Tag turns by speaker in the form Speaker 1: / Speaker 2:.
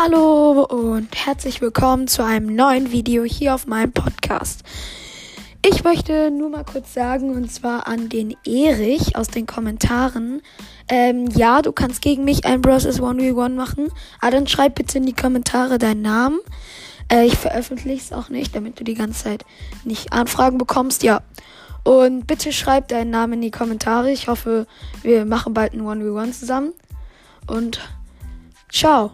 Speaker 1: Hallo und herzlich willkommen zu einem neuen Video hier auf meinem Podcast. Ich möchte nur mal kurz sagen, und zwar an den Erich aus den Kommentaren. Ähm, ja, du kannst gegen mich ein Bros. 1v1 machen, aber dann schreib bitte in die Kommentare deinen Namen. Äh, ich veröffentliche es auch nicht, damit du die ganze Zeit nicht Anfragen bekommst. Ja. Und bitte schreib deinen Namen in die Kommentare. Ich hoffe, wir machen bald ein 1v1 zusammen. Und ciao.